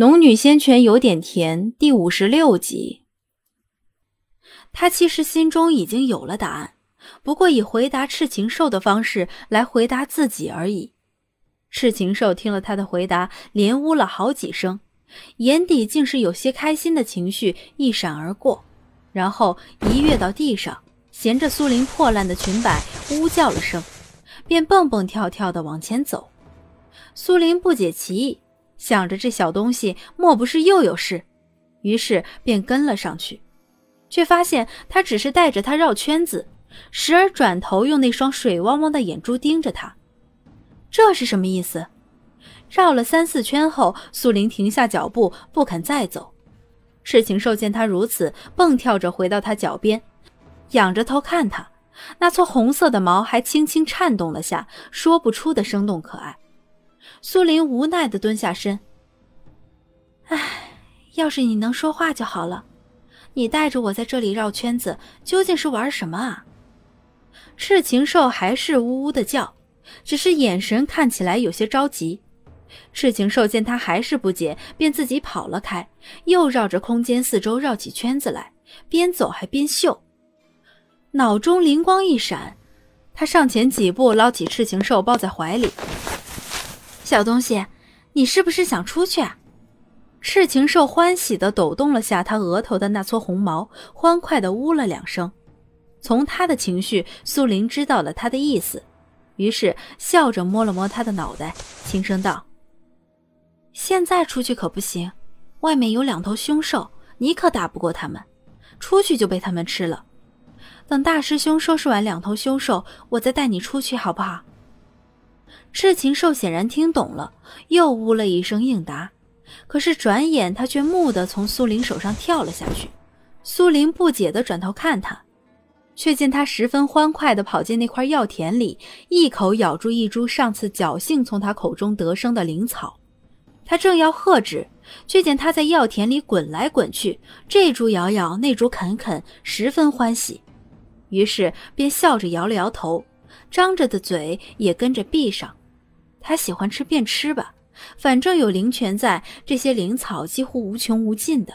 农女仙泉有点甜，第五十六集。他其实心中已经有了答案，不过以回答赤禽兽的方式来回答自己而已。赤禽兽听了他的回答，连呜了好几声，眼底竟是有些开心的情绪一闪而过，然后一跃到地上，衔着苏林破烂的裙摆，呜叫了声，便蹦蹦跳跳的往前走。苏林不解其意。想着这小东西莫不是又有事，于是便跟了上去，却发现他只是带着他绕圈子，时而转头用那双水汪汪的眼珠盯着他。这是什么意思？绕了三四圈后，苏林停下脚步，不肯再走。赤情兽见他如此，蹦跳着回到他脚边，仰着头看他，那撮红色的毛还轻轻颤动了下，说不出的生动可爱。苏林无奈的蹲下身。唉，要是你能说话就好了。你带着我在这里绕圈子，究竟是玩什么啊？赤禽兽还是呜呜的叫，只是眼神看起来有些着急。赤禽兽见他还是不解，便自己跑了开，又绕着空间四周绕起圈子来，边走还边嗅。脑中灵光一闪，他上前几步，捞起赤禽兽抱在怀里。小东西，你是不是想出去？赤禽兽欢喜的抖动了下他额头的那撮红毛，欢快的呜了两声。从他的情绪，苏林知道了他的意思，于是笑着摸了摸他的脑袋，轻声道：“现在出去可不行，外面有两头凶兽，你可打不过他们，出去就被他们吃了。等大师兄收拾完两头凶兽，我再带你出去，好不好？”赤禽兽显然听懂了，又呜了一声应答。可是转眼，他却蓦地从苏林手上跳了下去。苏林不解地转头看他，却见他十分欢快地跑进那块药田里，一口咬住一株上次侥幸从他口中得生的灵草。他正要喝止，却见他在药田里滚来滚去，这株咬咬，那株啃啃，十分欢喜。于是便笑着摇了摇头，张着的嘴也跟着闭上。他喜欢吃便吃吧，反正有灵泉在，这些灵草几乎无穷无尽的。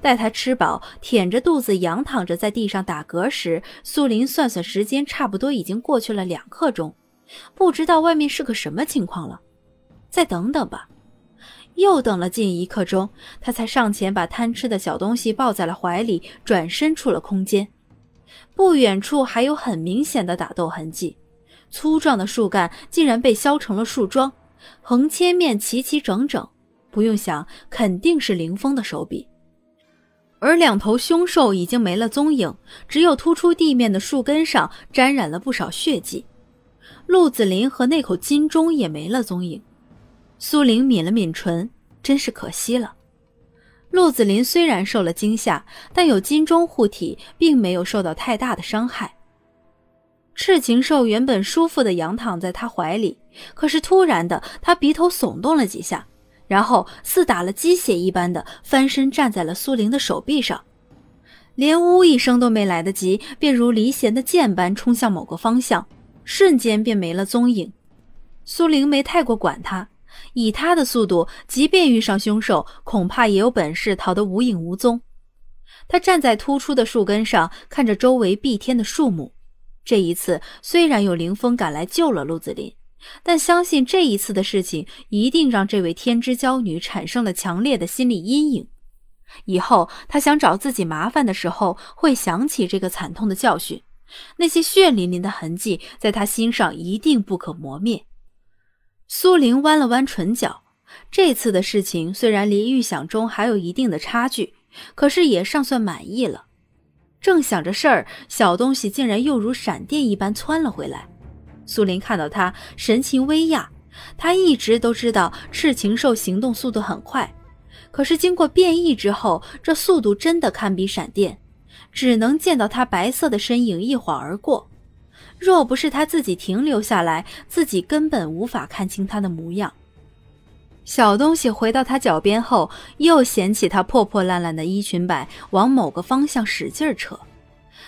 待他吃饱，舔着肚子仰躺着在地上打嗝时，苏林算算时间，差不多已经过去了两刻钟，不知道外面是个什么情况了。再等等吧。又等了近一刻钟，他才上前把贪吃的小东西抱在了怀里，转身出了空间。不远处还有很明显的打斗痕迹。粗壮的树干竟然被削成了树桩，横切面齐齐整整，不用想，肯定是林峰的手笔。而两头凶兽已经没了踪影，只有突出地面的树根上沾染了不少血迹。陆子霖和那口金钟也没了踪影。苏玲抿了抿唇，真是可惜了。陆子霖虽然受了惊吓，但有金钟护体，并没有受到太大的伤害。赤禽兽原本舒服的仰躺在他怀里，可是突然的，他鼻头耸动了几下，然后似打了鸡血一般的翻身站在了苏玲的手臂上，连呜一声都没来得及，便如离弦的箭般冲向某个方向，瞬间便没了踪影。苏玲没太过管他，以他的速度，即便遇上凶兽，恐怕也有本事逃得无影无踪。他站在突出的树根上，看着周围蔽天的树木。这一次虽然有凌风赶来救了陆子霖，但相信这一次的事情一定让这位天之娇女产生了强烈的心理阴影。以后他想找自己麻烦的时候，会想起这个惨痛的教训，那些血淋淋的痕迹在他心上一定不可磨灭。苏玲弯了弯唇角，这次的事情虽然离预想中还有一定的差距，可是也尚算满意了。正想着事儿，小东西竟然又如闪电一般窜了回来。苏林看到他，神情微讶。他一直都知道赤禽兽行动速度很快，可是经过变异之后，这速度真的堪比闪电，只能见到他白色的身影一晃而过。若不是他自己停留下来，自己根本无法看清他的模样。小东西回到他脚边后，又捡起他破破烂烂的衣裙摆，往某个方向使劲扯。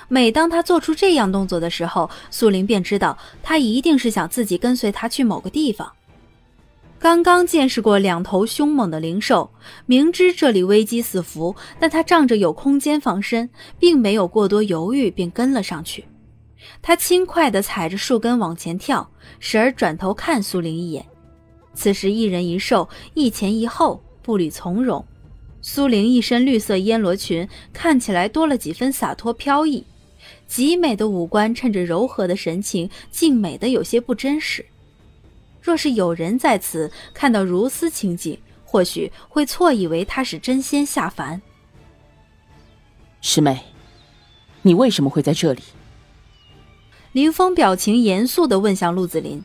每当他做出这样动作的时候，苏林便知道他一定是想自己跟随他去某个地方。刚刚见识过两头凶猛的灵兽，明知这里危机四伏，但他仗着有空间防身，并没有过多犹豫，便跟了上去。他轻快地踩着树根往前跳，时而转头看苏玲一眼。此时一人一兽，一前一后，步履从容。苏玲一身绿色烟罗裙，看起来多了几分洒脱飘逸，极美的五官衬着柔和的神情，竟美得有些不真实。若是有人在此看到如斯情景，或许会错以为她是真仙下凡。师妹，你为什么会在这里？林峰表情严肃地问向陆子霖。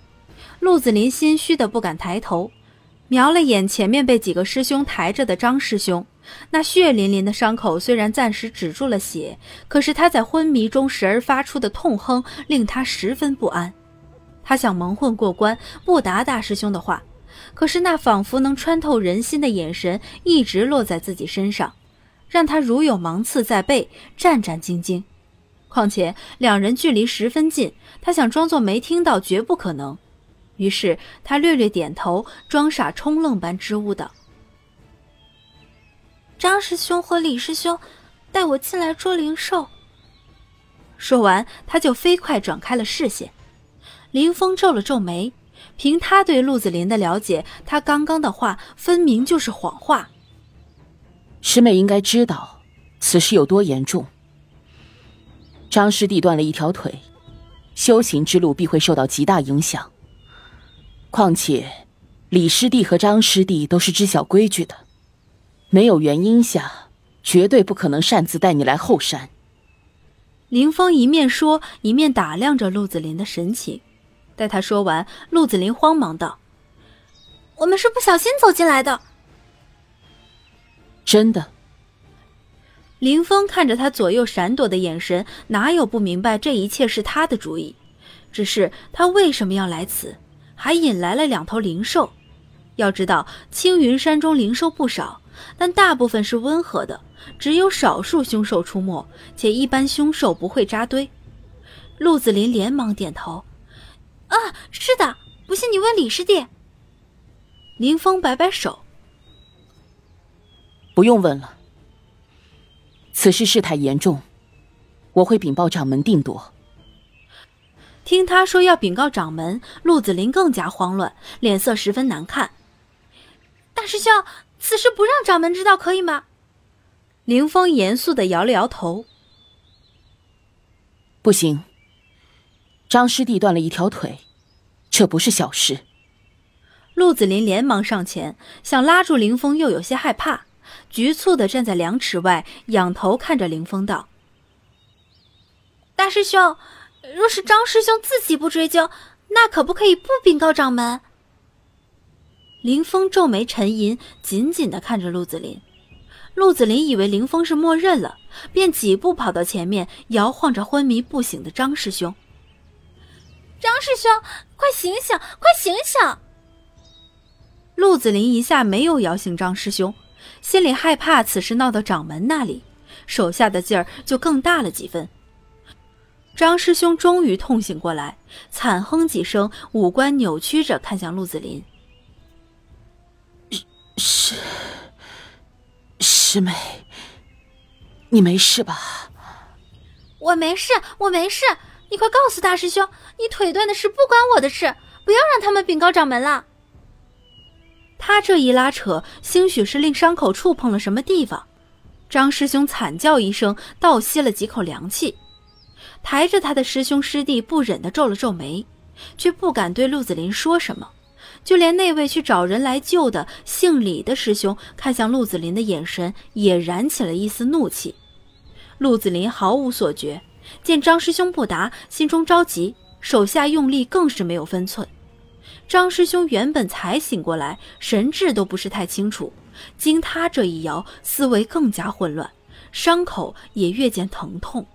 陆子霖心虚的不敢抬头，瞄了眼前面被几个师兄抬着的张师兄，那血淋淋的伤口虽然暂时止住了血，可是他在昏迷中时而发出的痛哼令他十分不安。他想蒙混过关，不答大师兄的话，可是那仿佛能穿透人心的眼神一直落在自己身上，让他如有芒刺在背，战战兢兢。况且两人距离十分近，他想装作没听到，绝不可能。于是他略略点头，装傻充愣般支吾道：“张师兄和李师兄带我进来捉灵兽。”说完，他就飞快转开了视线。林峰皱了皱眉，凭他对陆子霖的了解，他刚刚的话分明就是谎话。师妹应该知道此事有多严重。张师弟断了一条腿，修行之路必会受到极大影响。况且，李师弟和张师弟都是知晓规矩的，没有原因下，绝对不可能擅自带你来后山。林峰一面说，一面打量着陆子霖的神情。待他说完，陆子霖慌忙道：“我们是不小心走进来的。”真的。林峰看着他左右闪躲的眼神，哪有不明白这一切是他的主意？只是他为什么要来此，还引来了两头灵兽？要知道，青云山中灵兽不少，但大部分是温和的，只有少数凶兽出没，且一般凶兽不会扎堆。陆子霖连忙点头。啊，是的，不信你问李师弟。林峰摆摆手，不用问了。此事事态严重，我会禀报掌门定夺。听他说要禀告掌门，陆子霖更加慌乱，脸色十分难看。大师兄，此事不让掌门知道可以吗？林峰严肃的摇了摇头，不行。张师弟断了一条腿，这不是小事。陆子霖连忙上前，想拉住林峰，又有些害怕，局促的站在两尺外，仰头看着林峰道：“大师兄，若是张师兄自己不追究，那可不可以不禀告掌门？”林峰皱眉沉吟，紧紧的看着陆子霖。陆子霖以为林峰是默认了，便几步跑到前面，摇晃着昏迷不醒的张师兄。张师兄，快醒醒，快醒醒！陆子霖一下没有摇醒张师兄，心里害怕此事闹到掌门那里，手下的劲儿就更大了几分。张师兄终于痛醒过来，惨哼几声，五官扭曲着看向陆子霖：“师师妹，你没事吧？”“我没事，我没事。”你快告诉大师兄，你腿断的事不关我的事，不要让他们禀告掌门了。他这一拉扯，兴许是令伤口触碰了什么地方。张师兄惨叫一声，倒吸了几口凉气。抬着他的师兄师弟不忍的皱了皱眉，却不敢对陆子霖说什么。就连那位去找人来救的姓李的师兄，看向陆子霖的眼神也燃起了一丝怒气。陆子霖毫无所觉。见张师兄不答，心中着急，手下用力更是没有分寸。张师兄原本才醒过来，神志都不是太清楚，经他这一摇，思维更加混乱，伤口也越见疼痛。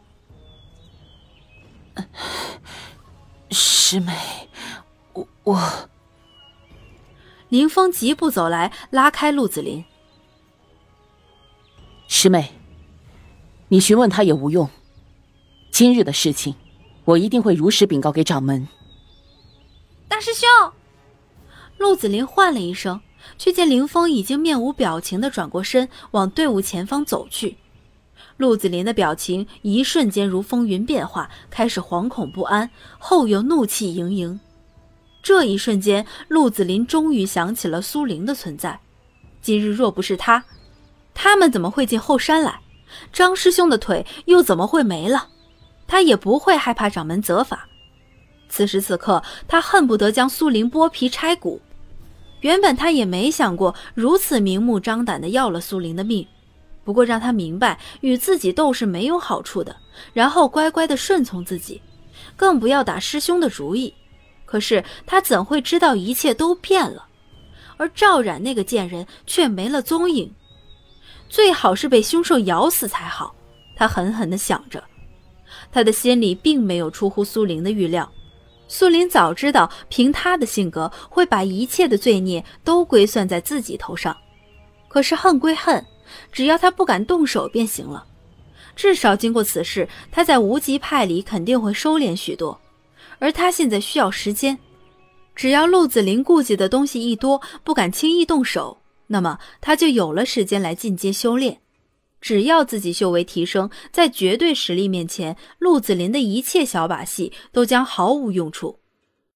师妹，我我。林峰疾步走来，拉开陆子霖。师妹，你询问他也无用。今日的事情，我一定会如实禀告给掌门。大师兄，陆子霖唤了一声，却见林峰已经面无表情地转过身，往队伍前方走去。陆子霖的表情一瞬间如风云变化，开始惶恐不安，后又怒气盈盈。这一瞬间，陆子霖终于想起了苏玲的存在。今日若不是他，他们怎么会进后山来？张师兄的腿又怎么会没了？他也不会害怕掌门责罚。此时此刻，他恨不得将苏玲剥皮拆骨。原本他也没想过如此明目张胆的要了苏玲的命，不过让他明白与自己斗是没有好处的，然后乖乖的顺从自己，更不要打师兄的主意。可是他怎会知道一切都变了？而赵冉那个贱人却没了踪影，最好是被凶兽咬死才好。他狠狠地想着，他的心里并没有出乎苏玲的预料。苏林早知道，凭他的性格，会把一切的罪孽都归算在自己头上。可是恨归恨，只要他不敢动手便行了。至少经过此事，他在无极派里肯定会收敛许多。而他现在需要时间，只要陆子霖顾忌的东西一多，不敢轻易动手，那么他就有了时间来进阶修炼。只要自己修为提升，在绝对实力面前，陆子霖的一切小把戏都将毫无用处。